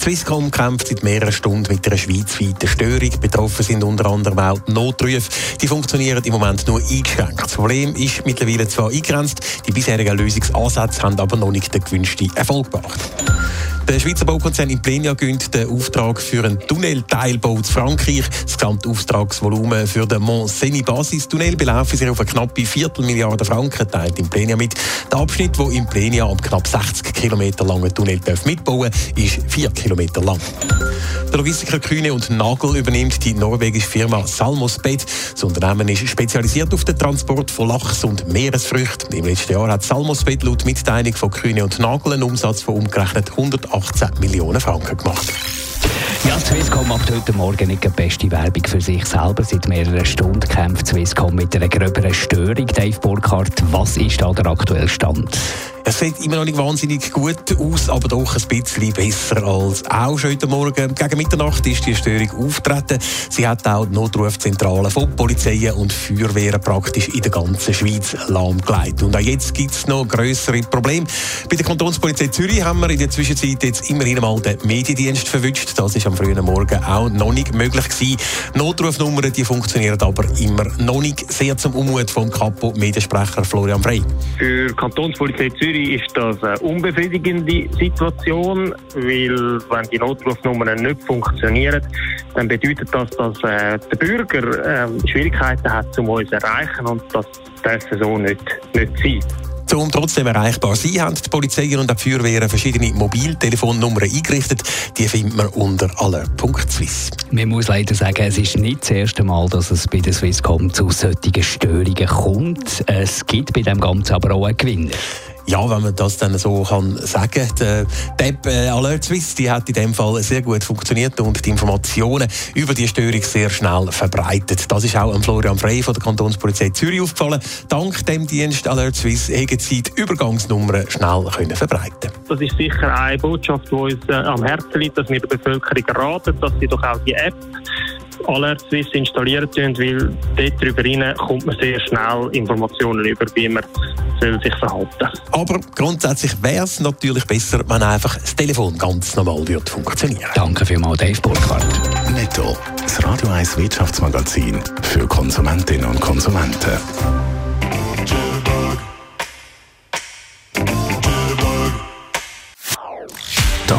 Swisscom kämpft seit mehreren Stunden mit einer schweizweiten Störung. Betroffen sind unter anderem auch Notrufe. Die funktionieren im Moment nur eingeschränkt. Das Problem ist mittlerweile zwar eingegrenzt, die bisherigen Lösungsansätze haben aber noch nicht den gewünschten Erfolg gebracht. Der Schweizer Baukonzern Implenia gönnt den Auftrag für einen Tunnelteilbau zu Frankreich. Das gesamte Auftragsvolumen für den Mont Cenis Basistunnel belaufen sich auf eine knappe Viertelmilliarde Franken, teilt Implenia mit. Der Abschnitt, wo Implenia am knapp 60 Kilometer langen Tunnel mitbauen darf, ist 4 Kilometer lang. Der Logistiker Kühne und Nagel übernimmt die norwegische Firma Salmosbed. Das Unternehmen ist spezialisiert auf den Transport von Lachs und Meeresfrüchten. Im letzten Jahr hat Salmosbed laut Mitteilung von Kühne und Nagel einen Umsatz von umgerechnet 118 Millionen Franken gemacht. Ja, Swisscom macht heute Morgen nicht die beste Werbung für sich selber. Seit mehreren Stunden kämpft Swisscom mit einer gröberen Störung. Dave Burkhardt, was ist da der aktuelle Stand? Es sieht immer noch nicht wahnsinnig gut aus, aber doch ein bisschen besser als auch schon heute Morgen. Gegen Mitternacht ist die Störung auftreten. Sie hat auch die Notrufzentralen von Polizeien und Feuerwehren praktisch in der ganzen Schweiz lahmgelegt. Und auch jetzt gibt es noch grössere Probleme. Bei der Kantonspolizei Zürich haben wir in der Zwischenzeit jetzt immerhin mal den Mediendienst verwünscht. Das ist am frühen Morgen auch noch nicht möglich gewesen. Notrufnummern die funktionieren aber immer noch nicht. Sehr zum Unmut vom Kapo Mediensprecher Florian Frey. Für Kantonspolizei Zürich ist das eine unbefriedigende Situation, weil wenn die Notrufnummern nicht funktionieren, dann bedeutet das, dass äh, der Bürger äh, Schwierigkeiten hat, um uns zu erreichen und das darf so nicht, nicht sein. Um trotzdem erreichbar zu sein, haben die Polizei und die Feuerwehren verschiedene Mobiltelefonnummern eingerichtet. Die findet man unter alert.swiss. Man muss leider sagen, es ist nicht das erste Mal, dass es bei der Swisscom zu solchen Störungen kommt. Es gibt bei dem Ganzen aber auch einen Gewinner. Ja, wenn man das dann so kann sagen. Die App äh, Alert Swiss, die hat in dem Fall sehr gut funktioniert und die Informationen über die Störung sehr schnell verbreitet. Das ist auch Florian Frey von der Kantonspolizei Zürich aufgefallen. Dank dem Dienst Alert Swiss haben sie die Übergangsnummern schnell können verbreiten. Das ist sicher eine Botschaft, die uns äh, am Herzen liegt, dass wir der Bevölkerung raten, dass sie doch auch die App Alert Swiss installieren tun, weil dort darüber rein kommt man sehr schnell Informationen über, wie man soll sich verhalten Aber grundsätzlich wäre es natürlich besser, wenn einfach das Telefon ganz normal wird funktionieren. Danke vielmals, Dave Burkhardt. Netto. Das Radio 1 Wirtschaftsmagazin für Konsumentinnen und Konsumenten.